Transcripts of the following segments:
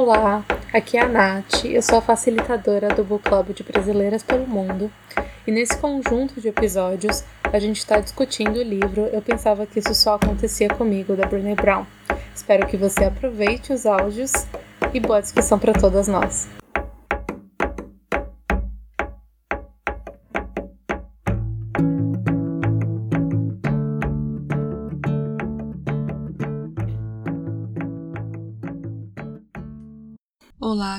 Olá, aqui é a Nath, eu sou a facilitadora do Book Club de Brasileiras pelo Mundo e nesse conjunto de episódios a gente está discutindo o livro Eu Pensava que Isso Só Acontecia Comigo, da Brené Brown. Espero que você aproveite os áudios e boa discussão para todas nós.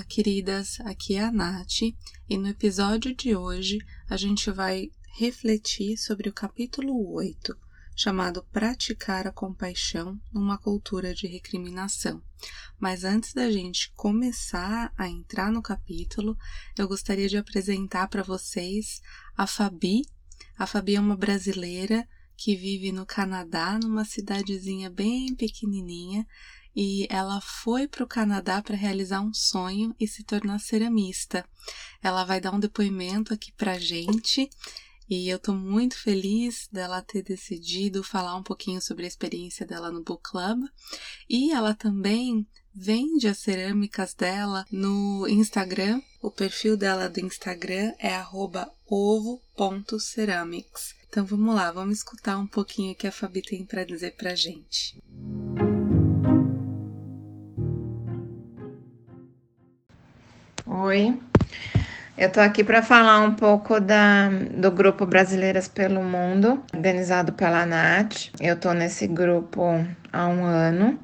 Queridas, aqui é a Nath e no episódio de hoje a gente vai refletir sobre o capítulo 8, chamado Praticar a Compaixão numa Cultura de Recriminação. Mas antes da gente começar a entrar no capítulo, eu gostaria de apresentar para vocês a Fabi. A Fabi é uma brasileira que vive no Canadá, numa cidadezinha bem pequenininha e ela foi para o Canadá para realizar um sonho e se tornar ceramista. Ela vai dar um depoimento aqui para gente e eu estou muito feliz dela ter decidido falar um pouquinho sobre a experiência dela no Book Club e ela também vende as cerâmicas dela no Instagram. O perfil dela do Instagram é ovo.ceramics. Então vamos lá, vamos escutar um pouquinho o que a Fabi tem para dizer para gente. Oi, eu estou aqui para falar um pouco da, do grupo Brasileiras pelo Mundo, organizado pela NAT. Eu estou nesse grupo há um ano.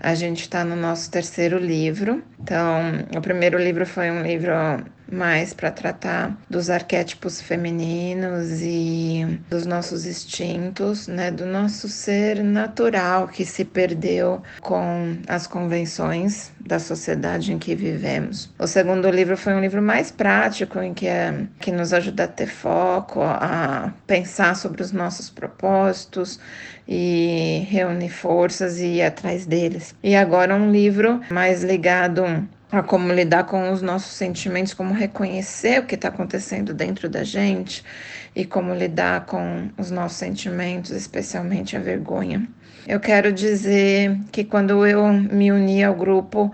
A gente está no nosso terceiro livro. Então, o primeiro livro foi um livro mais para tratar dos arquétipos femininos e dos nossos instintos, né, do nosso ser natural que se perdeu com as convenções da sociedade em que vivemos. O segundo livro foi um livro mais prático em que é, que nos ajuda a ter foco, a pensar sobre os nossos propósitos e reunir forças e ir atrás deles. E agora um livro mais ligado a como lidar com os nossos sentimentos, como reconhecer o que está acontecendo dentro da gente e como lidar com os nossos sentimentos, especialmente a vergonha. Eu quero dizer que quando eu me uni ao grupo,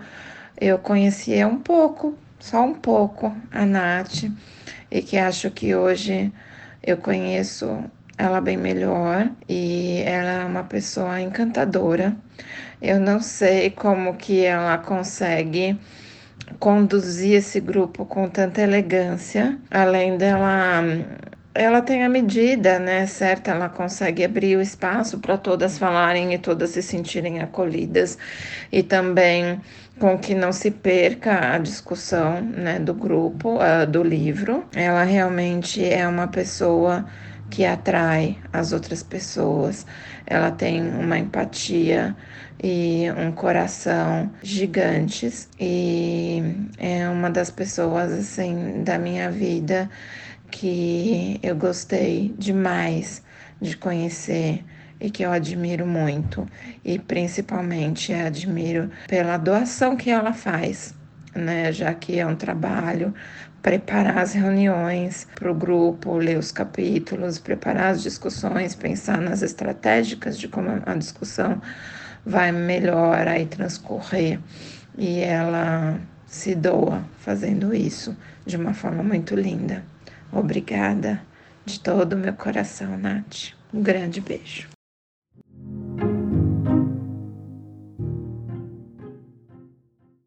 eu conhecia um pouco, só um pouco, a Nath, e que acho que hoje eu conheço ela bem melhor e ela é uma pessoa encantadora. Eu não sei como que ela consegue conduzir esse grupo com tanta elegância, além dela ela tem a medida, né, certa, ela consegue abrir o espaço para todas falarem e todas se sentirem acolhidas e também com que não se perca a discussão, né, do grupo, uh, do livro. Ela realmente é uma pessoa que atrai as outras pessoas. Ela tem uma empatia e um coração gigantes. E é uma das pessoas assim da minha vida que eu gostei demais de conhecer e que eu admiro muito. E principalmente admiro pela doação que ela faz, né, já que é um trabalho preparar as reuniões para o grupo, ler os capítulos, preparar as discussões, pensar nas estratégicas de como a discussão vai melhor aí transcorrer. E ela se doa fazendo isso de uma forma muito linda. Obrigada de todo o meu coração, Nath. Um grande beijo.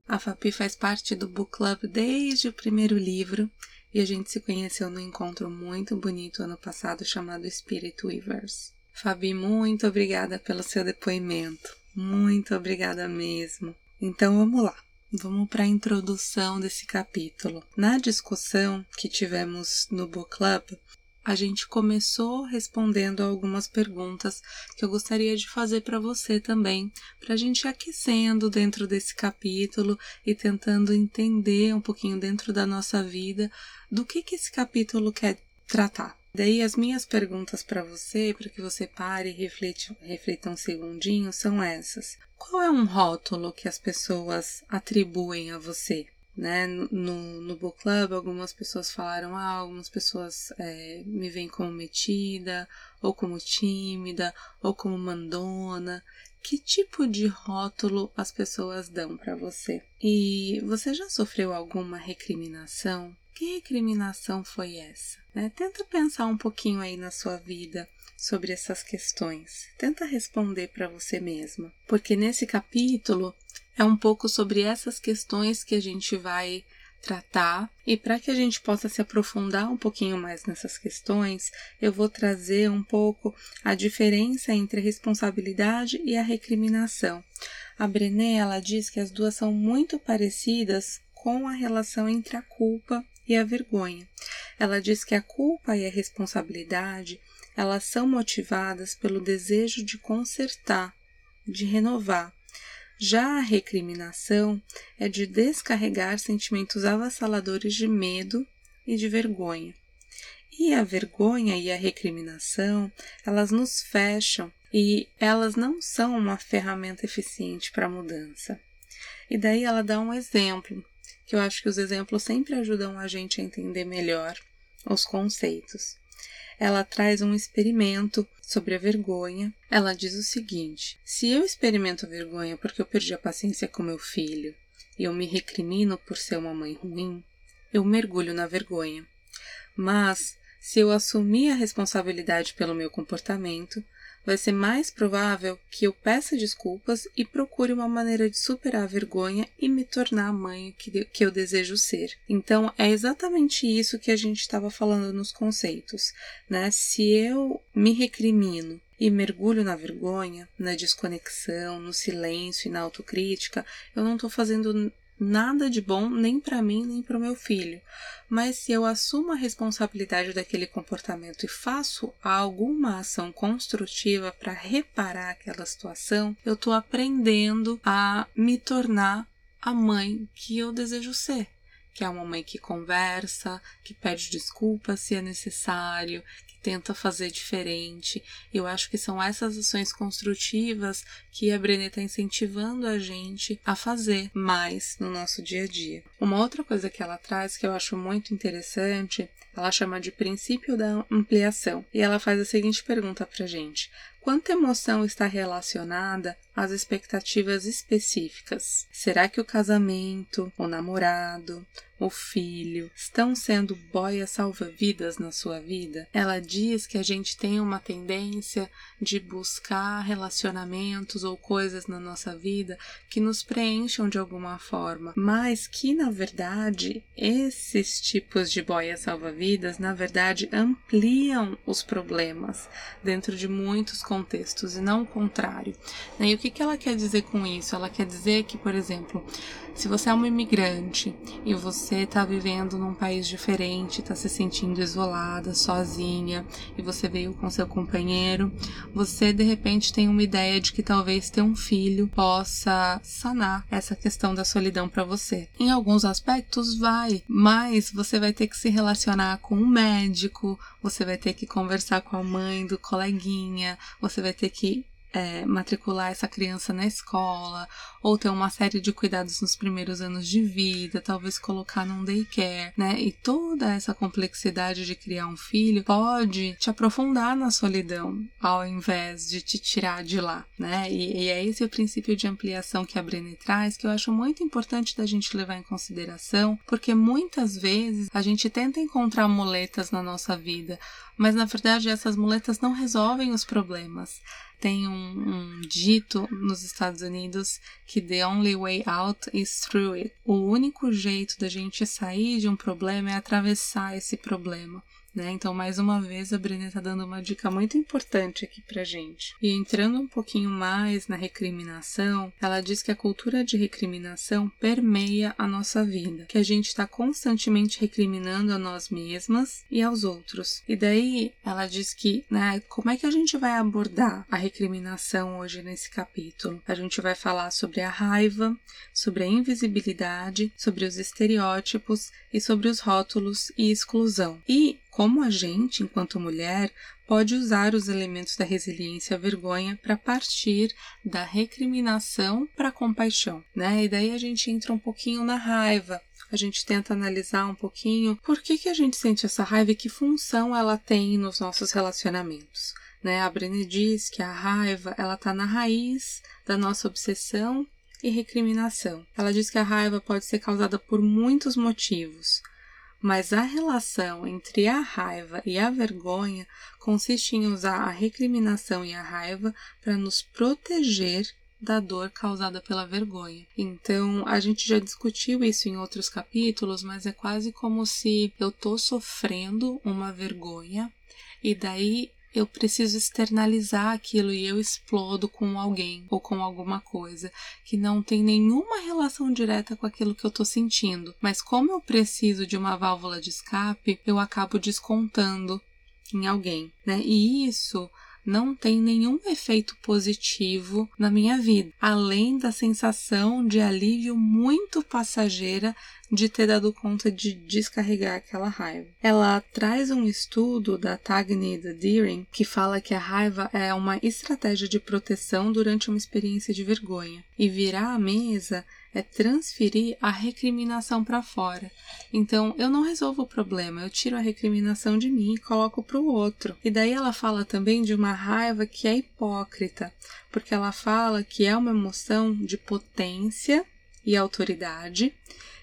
A Fabi faz parte do Book Club desde o primeiro livro e a gente se conheceu num encontro muito bonito ano passado chamado Spirit Weavers. Fabi, muito obrigada pelo seu depoimento. Muito obrigada mesmo. Então vamos lá. Vamos para a introdução desse capítulo. Na discussão que tivemos no Book Club, a gente começou respondendo algumas perguntas que eu gostaria de fazer para você também, para a gente ir aquecendo dentro desse capítulo e tentando entender um pouquinho dentro da nossa vida do que, que esse capítulo quer tratar. Daí as minhas perguntas para você, para que você pare e reflete, reflita um segundinho, são essas. Qual é um rótulo que as pessoas atribuem a você? né? No, no book club, algumas pessoas falaram, ah, algumas pessoas é, me veem como metida, ou como tímida, ou como mandona. que tipo de rótulo as pessoas dão para você? E você já sofreu alguma recriminação? Que recriminação foi essa? Né? Tenta pensar um pouquinho aí na sua vida sobre essas questões. Tenta responder para você mesma, porque nesse capítulo é um pouco sobre essas questões que a gente vai tratar. E para que a gente possa se aprofundar um pouquinho mais nessas questões, eu vou trazer um pouco a diferença entre a responsabilidade e a recriminação. A Brené ela diz que as duas são muito parecidas com a relação entre a culpa e a vergonha. Ela diz que a culpa e a responsabilidade elas são motivadas pelo desejo de consertar, de renovar, já a recriminação é de descarregar sentimentos avassaladores de medo e de vergonha. E a vergonha e a recriminação, elas nos fecham e elas não são uma ferramenta eficiente para a mudança. E daí ela dá um exemplo, que eu acho que os exemplos sempre ajudam a gente a entender melhor os conceitos ela traz um experimento sobre a vergonha. Ela diz o seguinte: se eu experimento vergonha porque eu perdi a paciência com meu filho e eu me recrimino por ser uma mãe ruim, eu mergulho na vergonha. Mas se eu assumir a responsabilidade pelo meu comportamento, vai ser mais provável que eu peça desculpas e procure uma maneira de superar a vergonha e me tornar a mãe que, que eu desejo ser. Então, é exatamente isso que a gente estava falando nos conceitos, né? Se eu me recrimino e mergulho na vergonha, na desconexão, no silêncio e na autocrítica, eu não estou fazendo nada de bom nem para mim nem para o meu filho. Mas se eu assumo a responsabilidade daquele comportamento e faço alguma ação construtiva para reparar aquela situação, eu estou aprendendo a me tornar a mãe que eu desejo ser que é uma mãe que conversa, que pede desculpas se é necessário, tenta fazer diferente. Eu acho que são essas ações construtivas que a Brené está incentivando a gente a fazer mais no nosso dia a dia. Uma outra coisa que ela traz que eu acho muito interessante, ela chama de princípio da ampliação. E ela faz a seguinte pergunta para gente: Quanta emoção está relacionada às expectativas específicas? Será que o casamento, o namorado, o filho estão sendo boias salva-vidas na sua vida? Ela diz que a gente tem uma tendência de buscar relacionamentos ou coisas na nossa vida que nos preencham de alguma forma, mas que na verdade esses tipos de boias salva-vidas, na verdade, ampliam os problemas dentro de muitos contextos e não o contrário. E o que, que ela quer dizer com isso? Ela quer dizer que, por exemplo, se você é uma imigrante e você está vivendo num país diferente, está se sentindo isolada, sozinha, e você veio com seu companheiro, você de repente tem uma ideia de que talvez ter um filho possa sanar essa questão da solidão para você. Em alguns aspectos vai, mas você vai ter que se relacionar com um médico, você vai ter que conversar com a mãe do coleguinha, você vai ter que é, matricular essa criança na escola, ou ter uma série de cuidados nos primeiros anos de vida, talvez colocar num daycare, né? E toda essa complexidade de criar um filho pode te aprofundar na solidão, ao invés de te tirar de lá, né? E, e é esse o princípio de ampliação que a Brené traz, que eu acho muito importante da gente levar em consideração, porque muitas vezes a gente tenta encontrar muletas na nossa vida, mas na verdade essas muletas não resolvem os problemas tem um, um, dito nos Estados Unidos que the only way out is through it. O único jeito da gente sair de um problema é atravessar esse problema. Né? Então, mais uma vez, a Brené está dando uma dica muito importante aqui para gente. E entrando um pouquinho mais na recriminação, ela diz que a cultura de recriminação permeia a nossa vida, que a gente está constantemente recriminando a nós mesmas e aos outros. E daí, ela diz que, né, como é que a gente vai abordar a recriminação hoje nesse capítulo? A gente vai falar sobre a raiva, sobre a invisibilidade, sobre os estereótipos e sobre os rótulos e exclusão. E como a gente, enquanto mulher, pode usar os elementos da resiliência à vergonha para partir da recriminação para a compaixão, né? E daí a gente entra um pouquinho na raiva. A gente tenta analisar um pouquinho por que, que a gente sente essa raiva e que função ela tem nos nossos relacionamentos. Né? A Brené diz que a raiva ela está na raiz da nossa obsessão e recriminação. Ela diz que a raiva pode ser causada por muitos motivos, mas a relação entre a raiva e a vergonha consiste em usar a recriminação e a raiva para nos proteger da dor causada pela vergonha. Então, a gente já discutiu isso em outros capítulos, mas é quase como se eu tô sofrendo uma vergonha e daí eu preciso externalizar aquilo e eu explodo com alguém ou com alguma coisa que não tem nenhuma relação direta com aquilo que eu tô sentindo. Mas como eu preciso de uma válvula de escape, eu acabo descontando em alguém, né? E isso não tem nenhum efeito positivo na minha vida, além da sensação de alívio muito passageira de ter dado conta de descarregar aquela raiva. Ela traz um estudo da Tagni da Deering que fala que a raiva é uma estratégia de proteção durante uma experiência de vergonha e virar a mesa é transferir a recriminação para fora. Então, eu não resolvo o problema, eu tiro a recriminação de mim e coloco para o outro. E daí ela fala também de uma raiva que é hipócrita, porque ela fala que é uma emoção de potência e autoridade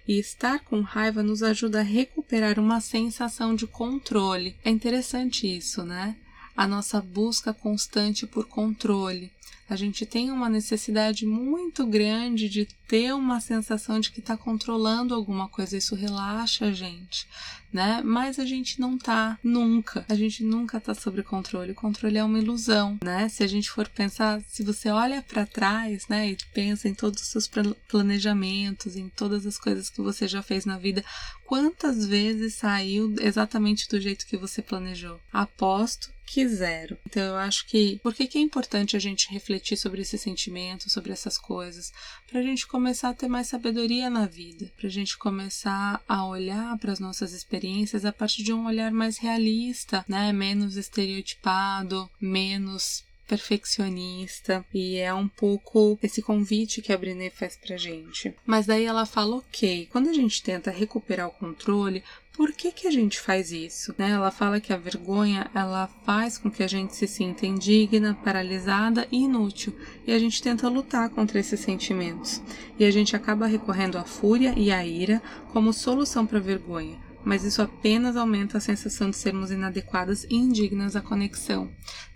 e estar com raiva nos ajuda a recuperar uma sensação de controle. É interessante isso, né? A nossa busca constante por controle. A gente tem uma necessidade muito grande de ter uma sensação de que está controlando alguma coisa. Isso relaxa a gente, né? Mas a gente não tá nunca. A gente nunca tá sob controle. O controle é uma ilusão, né? Se a gente for pensar, se você olha para trás, né, e pensa em todos os seus planejamentos, em todas as coisas que você já fez na vida, quantas vezes saiu exatamente do jeito que você planejou? Aposto que zero. Então eu acho que por que, que é importante a gente refletir sobre esse sentimento, sobre essas coisas, para a gente começar a ter mais sabedoria na vida, para a gente começar a olhar para as nossas experiências a partir de um olhar mais realista, né, menos estereotipado, menos perfeccionista e é um pouco esse convite que a Brené faz pra gente. Mas daí ela fala, ok, quando a gente tenta recuperar o controle, por que, que a gente faz isso? Né? Ela fala que a vergonha ela faz com que a gente se sinta indigna, paralisada e inútil, e a gente tenta lutar contra esses sentimentos. E a gente acaba recorrendo à fúria e à ira como solução para a vergonha mas isso apenas aumenta a sensação de sermos inadequadas e indignas à conexão.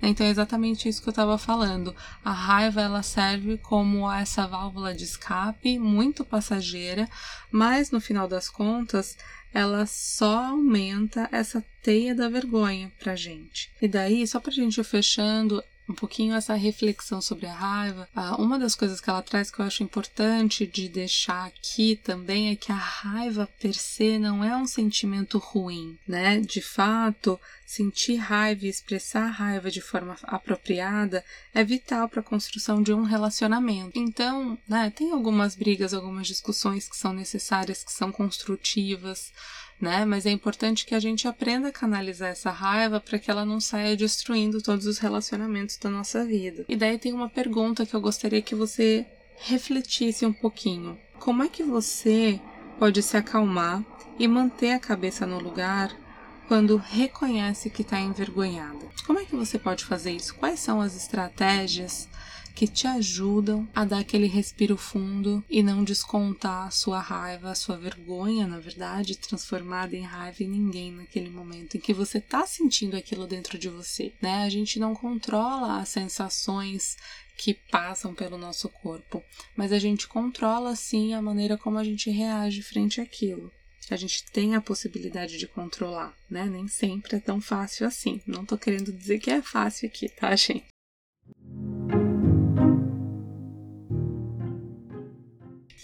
Né? Então é exatamente isso que eu estava falando. A raiva ela serve como essa válvula de escape muito passageira, mas no final das contas ela só aumenta essa teia da vergonha pra gente. E daí, só pra gente ir fechando, um pouquinho essa reflexão sobre a raiva. Ah, uma das coisas que ela traz que eu acho importante de deixar aqui também é que a raiva per se não é um sentimento ruim, né? De fato, sentir raiva e expressar raiva de forma apropriada é vital para a construção de um relacionamento. Então, né, tem algumas brigas, algumas discussões que são necessárias, que são construtivas né? Mas é importante que a gente aprenda a canalizar essa raiva para que ela não saia destruindo todos os relacionamentos da nossa vida. E daí tem uma pergunta que eu gostaria que você refletisse um pouquinho. Como é que você pode se acalmar e manter a cabeça no lugar quando reconhece que está envergonhada? Como é que você pode fazer isso? Quais são as estratégias que te ajudam a dar aquele respiro fundo e não descontar a sua raiva, a sua vergonha, na verdade, transformada em raiva em ninguém naquele momento em que você está sentindo aquilo dentro de você, né? A gente não controla as sensações que passam pelo nosso corpo, mas a gente controla sim a maneira como a gente reage frente àquilo. A gente tem a possibilidade de controlar, né? Nem sempre é tão fácil assim. Não tô querendo dizer que é fácil aqui, tá, gente?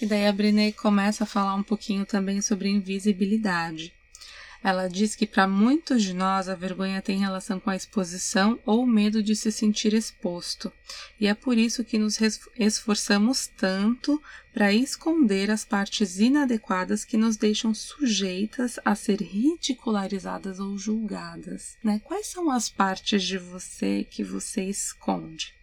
E daí a Brené começa a falar um pouquinho também sobre invisibilidade. Ela diz que para muitos de nós a vergonha tem relação com a exposição ou medo de se sentir exposto, e é por isso que nos esforçamos tanto para esconder as partes inadequadas que nos deixam sujeitas a ser ridicularizadas ou julgadas. Né? Quais são as partes de você que você esconde?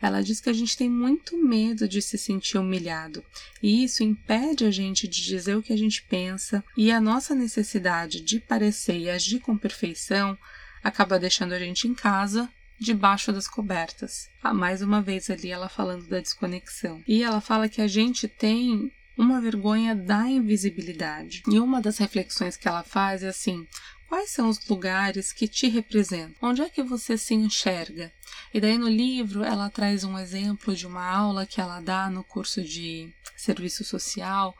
Ela diz que a gente tem muito medo de se sentir humilhado, e isso impede a gente de dizer o que a gente pensa, e a nossa necessidade de parecer e agir com perfeição acaba deixando a gente em casa debaixo das cobertas. Ah, mais uma vez ali ela falando da desconexão. E ela fala que a gente tem uma vergonha da invisibilidade. E uma das reflexões que ela faz é assim: Quais são os lugares que te representam? Onde é que você se enxerga? E daí no livro ela traz um exemplo de uma aula que ela dá no curso de serviço social,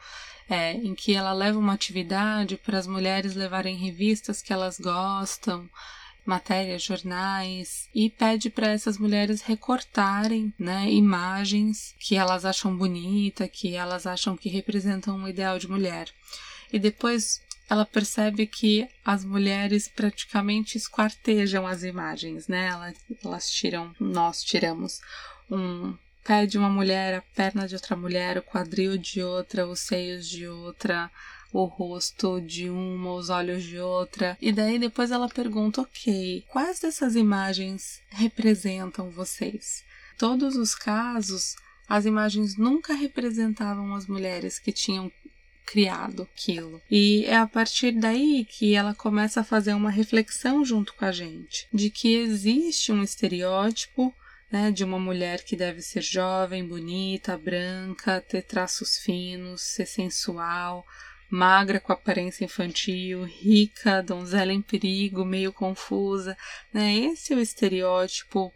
é, em que ela leva uma atividade para as mulheres levarem revistas que elas gostam, matérias, jornais e pede para essas mulheres recortarem né, imagens que elas acham bonita, que elas acham que representam um ideal de mulher. E depois ela percebe que as mulheres praticamente esquartejam as imagens, né? Elas, elas tiram, nós tiramos um pé de uma mulher, a perna de outra mulher, o quadril de outra, os seios de outra, o rosto de uma, os olhos de outra. E daí depois ela pergunta: ok, quais dessas imagens representam vocês? Todos os casos, as imagens nunca representavam as mulheres que tinham criado aquilo. E é a partir daí que ela começa a fazer uma reflexão junto com a gente de que existe um estereótipo né, de uma mulher que deve ser jovem, bonita, branca, ter traços finos, ser sensual, magra com aparência infantil, rica, donzela em perigo, meio confusa, né? Esse é o estereótipo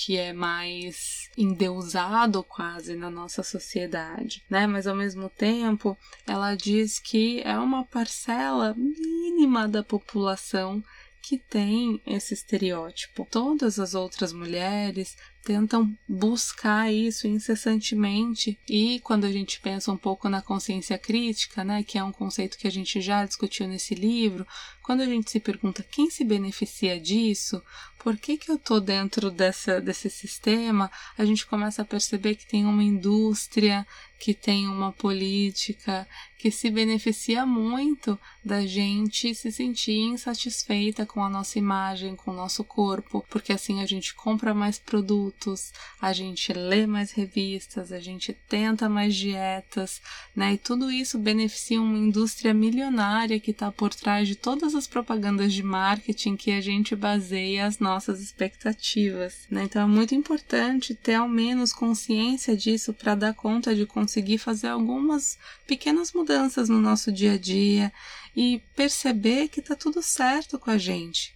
que é mais endeusado quase na nossa sociedade, né? Mas ao mesmo tempo, ela diz que é uma parcela mínima da população que tem esse estereótipo. Todas as outras mulheres tentam buscar isso incessantemente. E quando a gente pensa um pouco na consciência crítica, né, que é um conceito que a gente já discutiu nesse livro, quando a gente se pergunta quem se beneficia disso, por que que eu tô dentro dessa, desse sistema, a gente começa a perceber que tem uma indústria, que tem uma política que se beneficia muito da gente se sentir insatisfeita com a nossa imagem, com o nosso corpo, porque assim a gente compra mais produtos a gente lê mais revistas, a gente tenta mais dietas, né? E tudo isso beneficia uma indústria milionária que está por trás de todas as propagandas de marketing que a gente baseia as nossas expectativas, né? Então é muito importante ter ao menos consciência disso para dar conta de conseguir fazer algumas pequenas mudanças no nosso dia a dia e perceber que está tudo certo com a gente,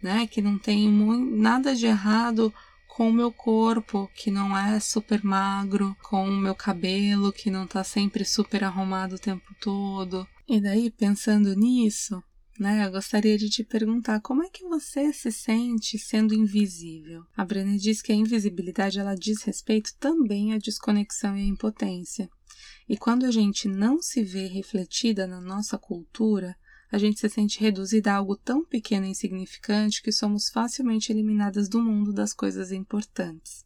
né? Que não tem nada de errado com o meu corpo que não é super magro, com o meu cabelo que não tá sempre super arrumado o tempo todo. E daí, pensando nisso, né, eu gostaria de te perguntar como é que você se sente sendo invisível. A Brené diz que a invisibilidade ela diz respeito também à desconexão e à impotência. E quando a gente não se vê refletida na nossa cultura, a gente se sente reduzida a algo tão pequeno e insignificante que somos facilmente eliminadas do mundo das coisas importantes.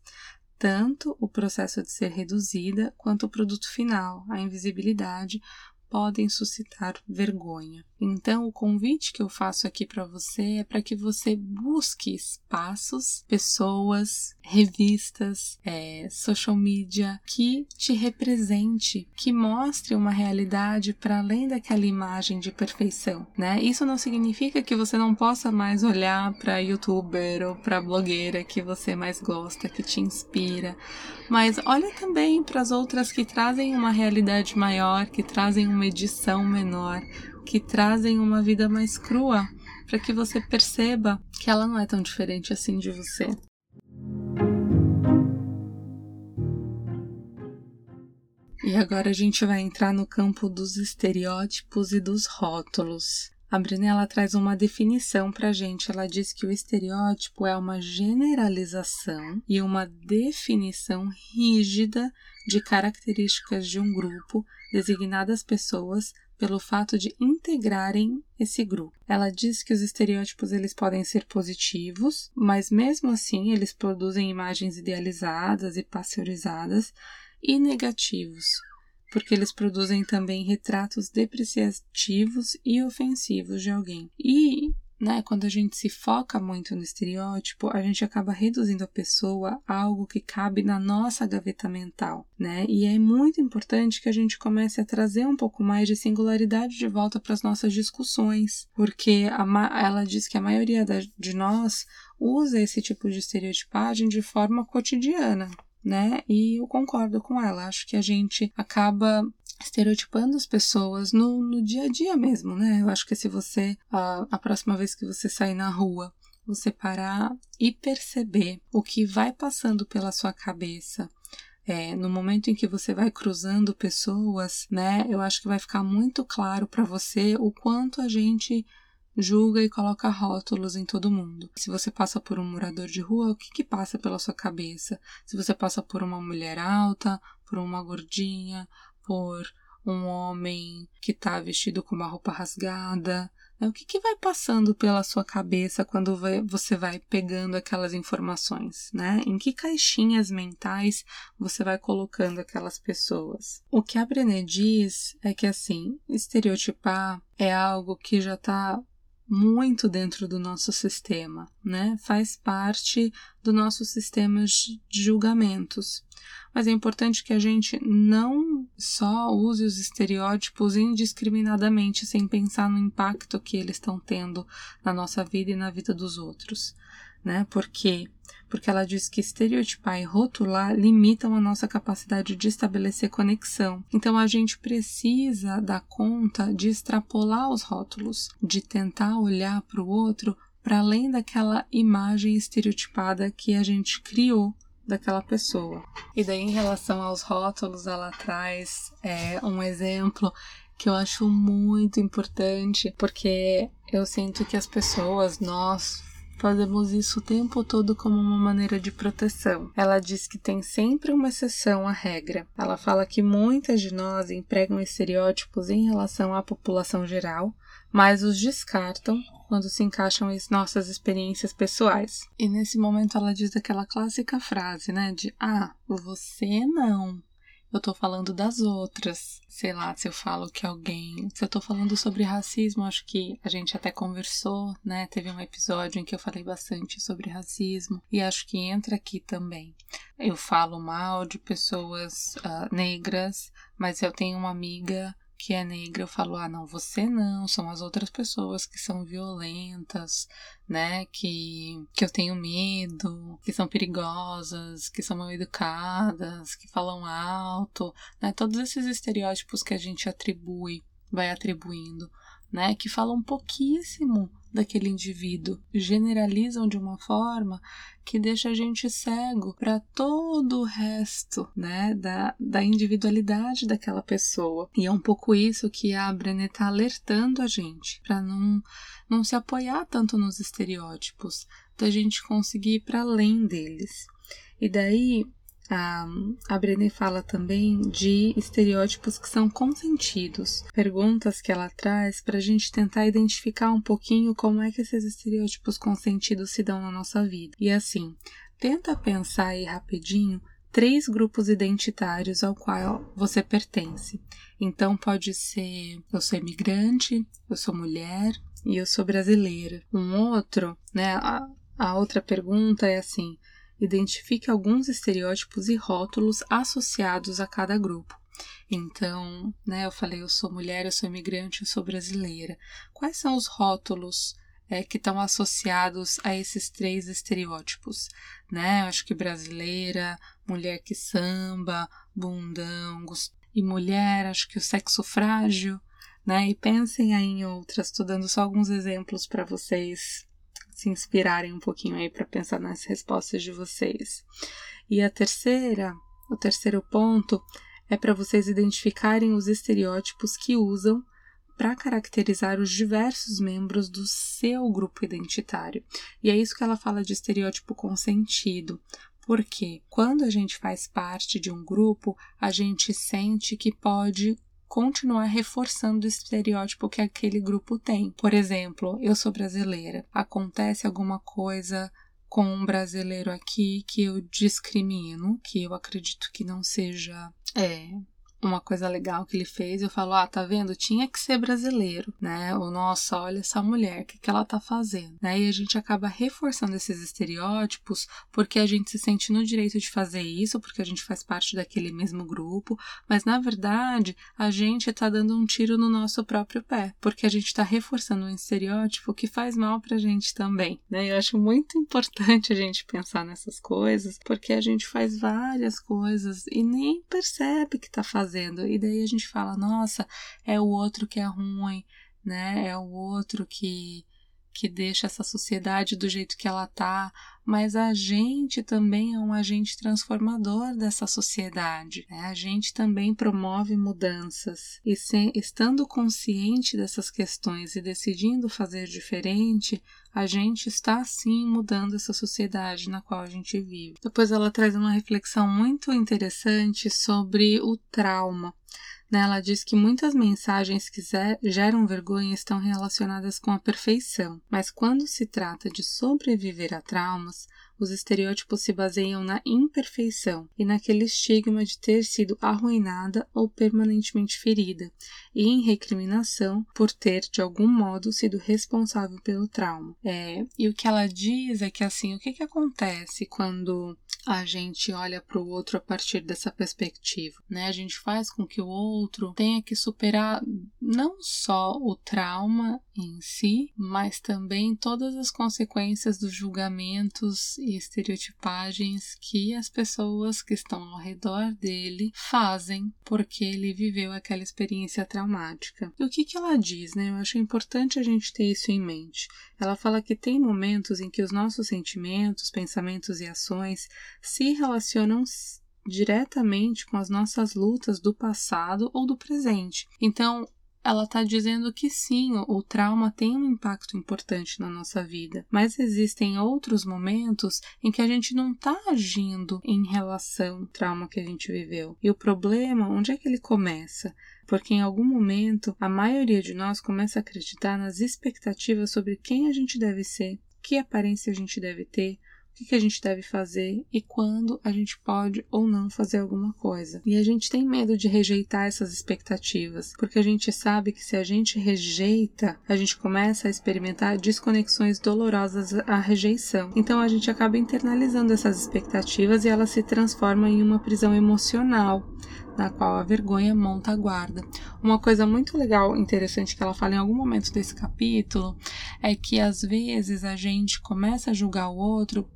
Tanto o processo de ser reduzida quanto o produto final, a invisibilidade, podem suscitar vergonha. Então, o convite que eu faço aqui para você é para que você busque espaços, pessoas, revistas, é, social media que te represente, que mostre uma realidade para além daquela imagem de perfeição, né? Isso não significa que você não possa mais olhar para youtuber ou para blogueira que você mais gosta, que te inspira, mas olha também para as outras que trazem uma realidade maior, que trazem uma edição menor, que trazem uma vida mais crua, para que você perceba que ela não é tão diferente assim de você. E agora a gente vai entrar no campo dos estereótipos e dos rótulos. A Brunella traz uma definição para a gente. Ela diz que o estereótipo é uma generalização e uma definição rígida de características de um grupo, designadas pessoas pelo fato de integrarem esse grupo. Ela diz que os estereótipos eles podem ser positivos, mas mesmo assim eles produzem imagens idealizadas e pasteurizadas e negativos, porque eles produzem também retratos depreciativos e ofensivos de alguém. E né, quando a gente se foca muito no estereótipo, a gente acaba reduzindo a pessoa a algo que cabe na nossa gaveta mental, né? E é muito importante que a gente comece a trazer um pouco mais de singularidade de volta para as nossas discussões, porque ela diz que a maioria da, de nós usa esse tipo de estereotipagem de forma cotidiana, né? E eu concordo com ela. Acho que a gente acaba estereotipando as pessoas no, no dia a dia mesmo, né? Eu acho que se você, a, a próxima vez que você sair na rua, você parar e perceber o que vai passando pela sua cabeça é, no momento em que você vai cruzando pessoas, né? Eu acho que vai ficar muito claro para você o quanto a gente julga e coloca rótulos em todo mundo. Se você passa por um morador de rua, o que, que passa pela sua cabeça? Se você passa por uma mulher alta, por uma gordinha, por um homem que está vestido com uma roupa rasgada, né? o que, que vai passando pela sua cabeça quando vai, você vai pegando aquelas informações, né? Em que caixinhas mentais você vai colocando aquelas pessoas? O que a Brené diz é que assim, estereotipar é algo que já está muito dentro do nosso sistema, né? Faz parte do nosso sistema de julgamentos. Mas é importante que a gente não só use os estereótipos indiscriminadamente sem pensar no impacto que eles estão tendo na nossa vida e na vida dos outros, né? Porque porque ela diz que estereotipar e rotular limitam a nossa capacidade de estabelecer conexão. Então a gente precisa dar conta de extrapolar os rótulos, de tentar olhar para o outro para além daquela imagem estereotipada que a gente criou daquela pessoa. E daí, em relação aos rótulos, ela traz é, um exemplo que eu acho muito importante, porque eu sinto que as pessoas, nós, Fazemos isso o tempo todo como uma maneira de proteção. Ela diz que tem sempre uma exceção à regra. Ela fala que muitas de nós empregam estereótipos em relação à população geral, mas os descartam quando se encaixam em nossas experiências pessoais. E nesse momento ela diz aquela clássica frase, né, de ah, você não, eu tô falando das outras. Sei lá, se eu falo que alguém. Se eu tô falando sobre racismo, acho que a gente até conversou, né? Teve um episódio em que eu falei bastante sobre racismo e acho que entra aqui também. Eu falo mal de pessoas uh, negras, mas eu tenho uma amiga que é negra, eu falo, ah, não, você não, são as outras pessoas que são violentas, né, que, que eu tenho medo, que são perigosas, que são mal educadas, que falam alto, né, todos esses estereótipos que a gente atribui, vai atribuindo, né, que falam pouquíssimo daquele indivíduo, generalizam de uma forma que deixa a gente cego para todo o resto, né, da, da individualidade daquela pessoa. E é um pouco isso que a Brené está alertando a gente, para não, não se apoiar tanto nos estereótipos, da gente conseguir ir para além deles. E daí a, a Brené fala também de estereótipos que são consentidos, perguntas que ela traz para a gente tentar identificar um pouquinho como é que esses estereótipos consentidos se dão na nossa vida. E assim, tenta pensar aí rapidinho três grupos identitários ao qual você pertence. Então pode ser eu sou imigrante, eu sou mulher e eu sou brasileira. Um outro, né? A, a outra pergunta é assim: identifique alguns estereótipos e rótulos associados a cada grupo. Então, né, eu falei, eu sou mulher, eu sou imigrante, eu sou brasileira. Quais são os rótulos é, que estão associados a esses três estereótipos? Né? Eu acho que brasileira, mulher que samba, bundão, e mulher, acho que o sexo frágil, né? E pensem aí em outras, estou dando só alguns exemplos para vocês se inspirarem um pouquinho aí para pensar nas respostas de vocês. E a terceira, o terceiro ponto é para vocês identificarem os estereótipos que usam para caracterizar os diversos membros do seu grupo identitário. E é isso que ela fala de estereótipo consentido. Porque quando a gente faz parte de um grupo, a gente sente que pode continuar reforçando o estereótipo que aquele grupo tem. Por exemplo, eu sou brasileira, acontece alguma coisa com um brasileiro aqui que eu discrimino, que eu acredito que não seja é, uma coisa legal que ele fez, eu falo, ah, tá vendo? Tinha que ser brasileiro, né? Ou, nossa, olha essa mulher, o que, que ela tá fazendo? Né? E a gente acaba reforçando esses estereótipos porque a gente se sente no direito de fazer isso, porque a gente faz parte daquele mesmo grupo, mas na verdade a gente tá dando um tiro no nosso próprio pé, porque a gente tá reforçando um estereótipo que faz mal pra gente também, né? Eu acho muito importante a gente pensar nessas coisas, porque a gente faz várias coisas e nem percebe que tá fazendo fazendo. E daí a gente fala, nossa, é o outro que é ruim, né? É o outro que que deixa essa sociedade do jeito que ela tá, mas a gente também é um agente transformador dessa sociedade. Né? A gente também promove mudanças e se, estando consciente dessas questões e decidindo fazer diferente, a gente está sim mudando essa sociedade na qual a gente vive. Depois ela traz uma reflexão muito interessante sobre o trauma. Né, ela diz que muitas mensagens que geram vergonha estão relacionadas com a perfeição, mas quando se trata de sobreviver a traumas, os estereótipos se baseiam na imperfeição e naquele estigma de ter sido arruinada ou permanentemente ferida, e em recriminação por ter, de algum modo, sido responsável pelo trauma. É, e o que ela diz é que, assim, o que, que acontece quando a gente olha para o outro a partir dessa perspectiva, né? A gente faz com que o outro tenha que superar não só o trauma em si, mas também todas as consequências dos julgamentos e estereotipagens que as pessoas que estão ao redor dele fazem porque ele viveu aquela experiência traumática. E o que, que ela diz, né? Eu acho importante a gente ter isso em mente. Ela fala que tem momentos em que os nossos sentimentos, pensamentos e ações se relacionam diretamente com as nossas lutas do passado ou do presente. Então, ela está dizendo que sim, o trauma tem um impacto importante na nossa vida, mas existem outros momentos em que a gente não está agindo em relação ao trauma que a gente viveu. E o problema, onde é que ele começa? Porque em algum momento a maioria de nós começa a acreditar nas expectativas sobre quem a gente deve ser, que aparência a gente deve ter, o que a gente deve fazer e quando a gente pode ou não fazer alguma coisa. E a gente tem medo de rejeitar essas expectativas, porque a gente sabe que se a gente rejeita, a gente começa a experimentar desconexões dolorosas à rejeição. Então a gente acaba internalizando essas expectativas e elas se transformam em uma prisão emocional na qual a vergonha monta a guarda. Uma coisa muito legal, interessante que ela fala em algum momento desse capítulo é que às vezes a gente começa a julgar o outro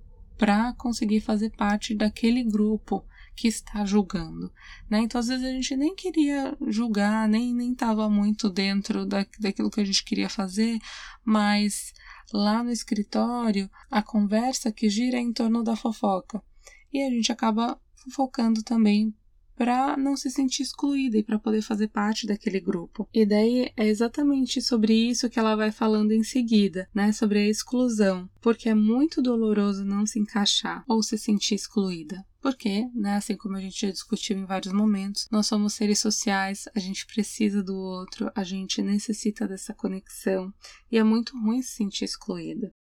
para conseguir fazer parte daquele grupo que está julgando, né? Então às vezes a gente nem queria julgar, nem nem estava muito dentro da, daquilo que a gente queria fazer, mas lá no escritório a conversa que gira é em torno da fofoca e a gente acaba fofocando também para não se sentir excluída e para poder fazer parte daquele grupo. E daí é exatamente sobre isso que ela vai falando em seguida, né, sobre a exclusão, porque é muito doloroso não se encaixar ou se sentir excluída. Porque, né, assim como a gente já discutiu em vários momentos, nós somos seres sociais, a gente precisa do outro, a gente necessita dessa conexão e é muito ruim se sentir excluída.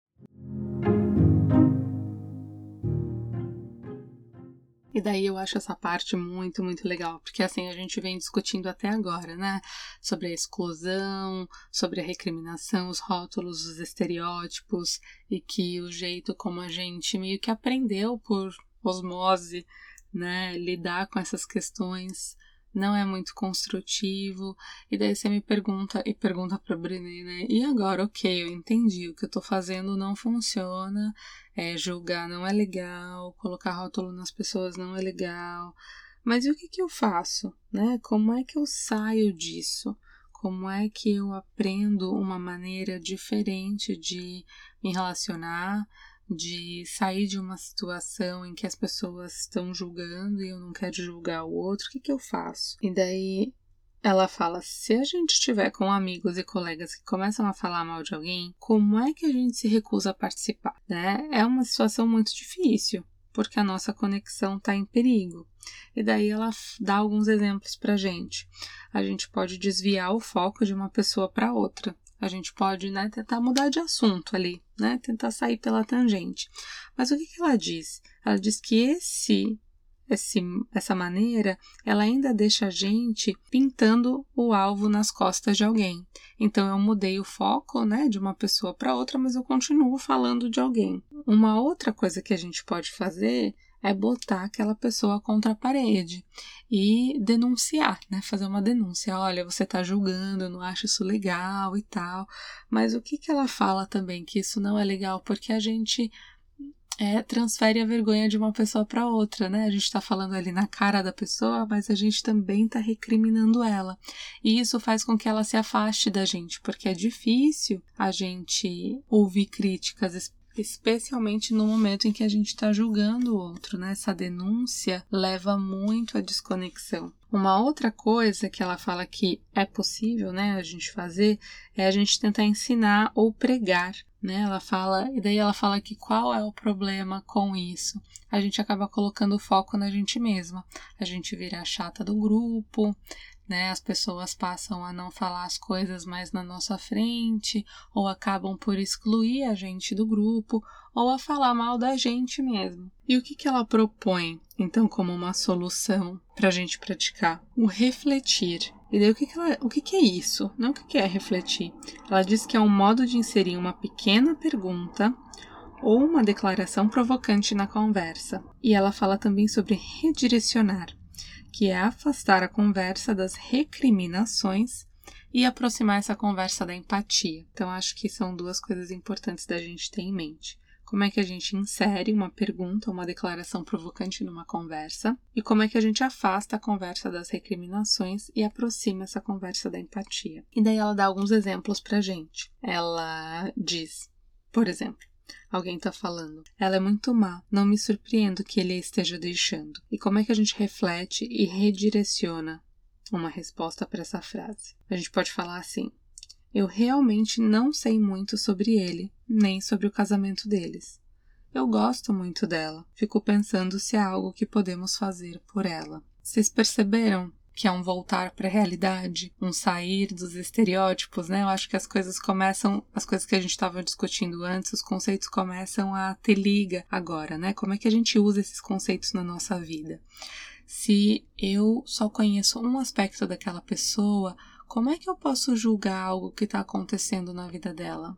E daí eu acho essa parte muito, muito legal, porque assim a gente vem discutindo até agora, né? Sobre a exclusão, sobre a recriminação, os rótulos, os estereótipos, e que o jeito como a gente meio que aprendeu por osmose, né? Lidar com essas questões não é muito construtivo. E daí você me pergunta e pergunta para Brené, né? E agora, ok, eu entendi, o que eu tô fazendo não funciona, é, julgar não é legal, colocar rótulo nas pessoas não é legal. Mas e o que, que eu faço, né? Como é que eu saio disso? Como é que eu aprendo uma maneira diferente de me relacionar, de sair de uma situação em que as pessoas estão julgando e eu não quero julgar o outro, o que, que eu faço? E daí ela fala: se a gente estiver com amigos e colegas que começam a falar mal de alguém, como é que a gente se recusa a participar? Né? É uma situação muito difícil, porque a nossa conexão está em perigo. E daí ela dá alguns exemplos para gente. A gente pode desviar o foco de uma pessoa para outra. A gente pode né, tentar mudar de assunto ali, né, tentar sair pela tangente. Mas o que, que ela diz? Ela diz que esse esse, essa maneira, ela ainda deixa a gente pintando o alvo nas costas de alguém. Então eu mudei o foco, né, de uma pessoa para outra, mas eu continuo falando de alguém. Uma outra coisa que a gente pode fazer é botar aquela pessoa contra a parede e denunciar, né? Fazer uma denúncia. Olha, você está julgando, não acho isso legal e tal. Mas o que, que ela fala também? Que isso não é legal porque a gente é, transfere a vergonha de uma pessoa para outra, né? A gente está falando ali na cara da pessoa, mas a gente também está recriminando ela. E isso faz com que ela se afaste da gente, porque é difícil a gente ouvir críticas especialmente no momento em que a gente está julgando o outro, né? Essa denúncia leva muito à desconexão. Uma outra coisa que ela fala que é possível, né, a gente fazer é a gente tentar ensinar ou pregar, né? Ela fala, e daí ela fala que qual é o problema com isso? A gente acaba colocando o foco na gente mesma. A gente vira a chata do grupo, né? As pessoas passam a não falar as coisas mais na nossa frente, ou acabam por excluir a gente do grupo, ou a falar mal da gente mesmo. E o que, que ela propõe, então, como uma solução para a gente praticar? O refletir. E daí o que, que, ela, o que, que é isso? Não o que, que é refletir. Ela diz que é um modo de inserir uma pequena pergunta ou uma declaração provocante na conversa. E ela fala também sobre redirecionar que é afastar a conversa das recriminações e aproximar essa conversa da empatia. Então, acho que são duas coisas importantes da gente ter em mente. Como é que a gente insere uma pergunta, uma declaração provocante numa conversa? E como é que a gente afasta a conversa das recriminações e aproxima essa conversa da empatia? E daí ela dá alguns exemplos pra gente. Ela diz, por exemplo, Alguém está falando. Ela é muito má. Não me surpreendo que ele a esteja deixando. E como é que a gente reflete e redireciona uma resposta para essa frase? A gente pode falar assim: Eu realmente não sei muito sobre ele, nem sobre o casamento deles. Eu gosto muito dela. Fico pensando se há algo que podemos fazer por ela. Vocês perceberam que é um voltar para a realidade, um sair dos estereótipos, né? Eu acho que as coisas começam, as coisas que a gente estava discutindo antes, os conceitos começam a ter liga agora, né? Como é que a gente usa esses conceitos na nossa vida? Se eu só conheço um aspecto daquela pessoa, como é que eu posso julgar algo que está acontecendo na vida dela?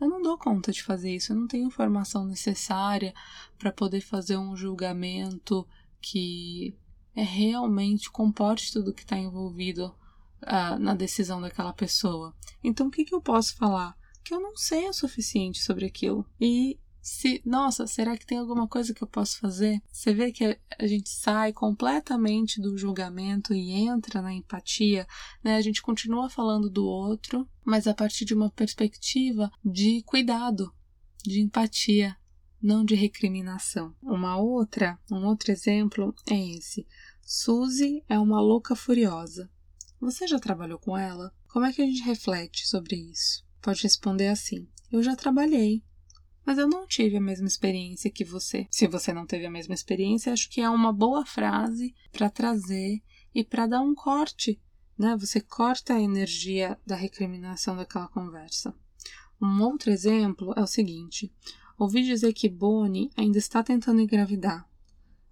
Eu não dou conta de fazer isso, eu não tenho informação necessária para poder fazer um julgamento que é realmente comporte tudo que está envolvido uh, na decisão daquela pessoa. Então, o que, que eu posso falar? Que eu não sei o suficiente sobre aquilo. E se, nossa, será que tem alguma coisa que eu posso fazer? Você vê que a gente sai completamente do julgamento e entra na empatia, né? A gente continua falando do outro, mas a partir de uma perspectiva de cuidado, de empatia, não de recriminação. Uma outra, um outro exemplo é esse. Suzy é uma louca furiosa. Você já trabalhou com ela? Como é que a gente reflete sobre isso? Pode responder assim: Eu já trabalhei, mas eu não tive a mesma experiência que você. Se você não teve a mesma experiência, acho que é uma boa frase para trazer e para dar um corte, né? Você corta a energia da recriminação daquela conversa. Um outro exemplo é o seguinte: Ouvi dizer que Bonnie ainda está tentando engravidar.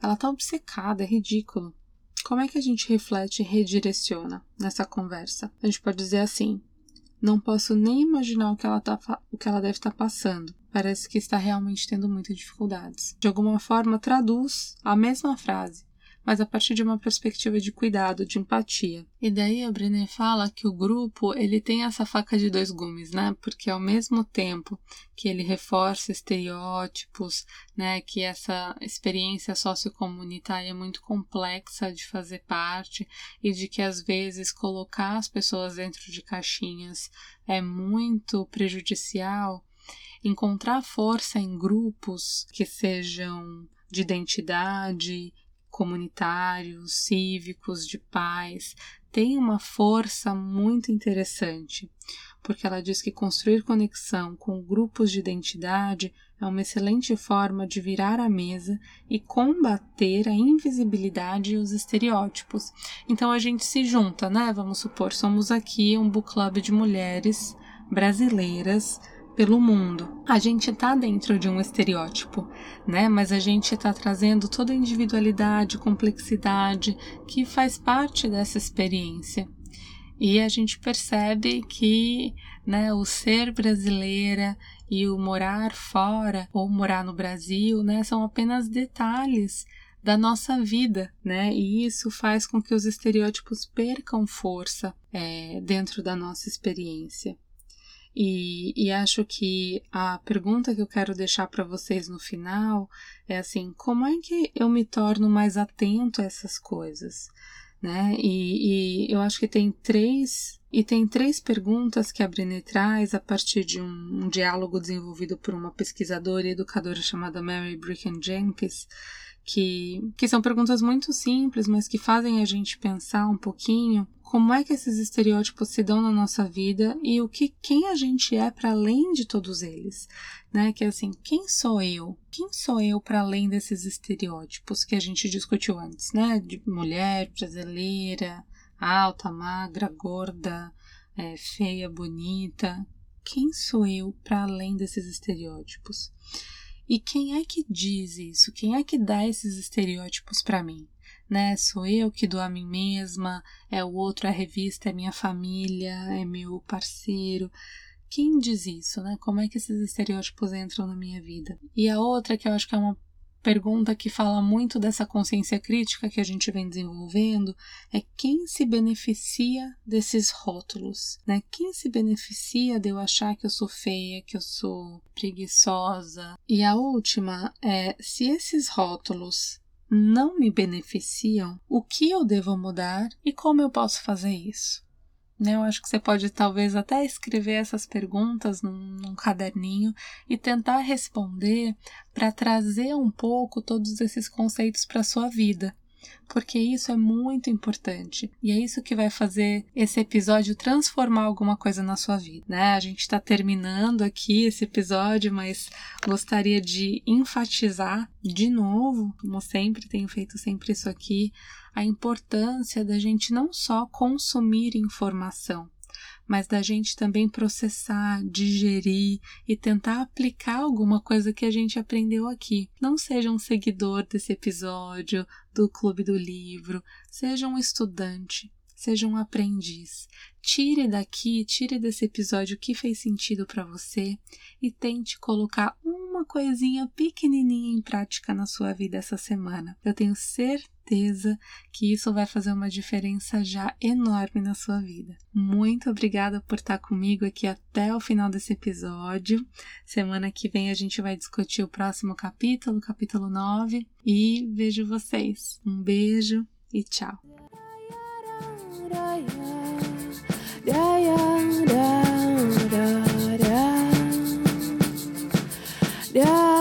Ela está obcecada, é ridículo. Como é que a gente reflete e redireciona nessa conversa? A gente pode dizer assim: não posso nem imaginar o que ela, tá, o que ela deve estar tá passando. Parece que está realmente tendo muitas dificuldades. De alguma forma, traduz a mesma frase, mas a partir de uma perspectiva de cuidado, de empatia. E daí a Brené fala que o grupo ele tem essa faca de dois gumes, né? Porque ao mesmo tempo que ele reforça estereótipos, né, que essa experiência sociocomunitária é muito complexa de fazer parte e de que às vezes colocar as pessoas dentro de caixinhas é muito prejudicial, encontrar força em grupos que sejam de identidade comunitários, cívicos, de paz, tem uma força muito interessante, porque ela diz que construir conexão com grupos de identidade é uma excelente forma de virar a mesa e combater a invisibilidade e os estereótipos. Então a gente se junta, né? Vamos supor, somos aqui um book club de mulheres brasileiras pelo mundo. A gente está dentro de um estereótipo, né? Mas a gente está trazendo toda a individualidade, complexidade que faz parte dessa experiência. E a gente percebe que né, o ser brasileira e o morar fora ou morar no Brasil né, são apenas detalhes da nossa vida, né? E isso faz com que os estereótipos percam força é, dentro da nossa experiência. E, e, acho que a pergunta que eu quero deixar para vocês no final é assim: como é que eu me torno mais atento a essas coisas? Né? E, e eu acho que tem três e tem três perguntas que a Brené traz a partir de um, um diálogo desenvolvido por uma pesquisadora e educadora chamada Mary Bricken Jenkins, que, que são perguntas muito simples, mas que fazem a gente pensar um pouquinho como é que esses estereótipos se dão na nossa vida e o que quem a gente é para além de todos eles, né? Que é assim, quem sou eu? Quem sou eu para além desses estereótipos que a gente discutiu antes, né? De mulher, brasileira, alta, magra, gorda, é, feia, bonita. Quem sou eu para além desses estereótipos? E quem é que diz isso? Quem é que dá esses estereótipos para mim? Né? Sou eu que dou a mim mesma, é o outro, é a revista, é minha família, é meu parceiro. Quem diz isso, né? Como é que esses estereótipos entram na minha vida? E a outra que eu acho que é uma pergunta que fala muito dessa consciência crítica que a gente vem desenvolvendo é quem se beneficia desses rótulos, né? Quem se beneficia de eu achar que eu sou feia, que eu sou preguiçosa? E a última é se esses rótulos não me beneficiam, o que eu devo mudar e como eu posso fazer isso? Né? Eu acho que você pode talvez até escrever essas perguntas num, num caderninho e tentar responder para trazer um pouco todos esses conceitos para sua vida. Porque isso é muito importante e é isso que vai fazer esse episódio transformar alguma coisa na sua vida, né? A gente está terminando aqui esse episódio, mas gostaria de enfatizar de novo, como sempre tenho feito sempre isso aqui, a importância da gente não só consumir informação, mas da gente também processar, digerir e tentar aplicar alguma coisa que a gente aprendeu aqui. Não seja um seguidor desse episódio, do Clube do Livro, seja um estudante, seja um aprendiz. Tire daqui, tire desse episódio o que fez sentido para você e tente colocar uma coisinha pequenininha em prática na sua vida essa semana. Eu tenho certeza que isso vai fazer uma diferença já enorme na sua vida. Muito obrigada por estar comigo aqui até o final desse episódio. Semana que vem a gente vai discutir o próximo capítulo, capítulo 9, e vejo vocês. Um beijo e tchau. Yeah.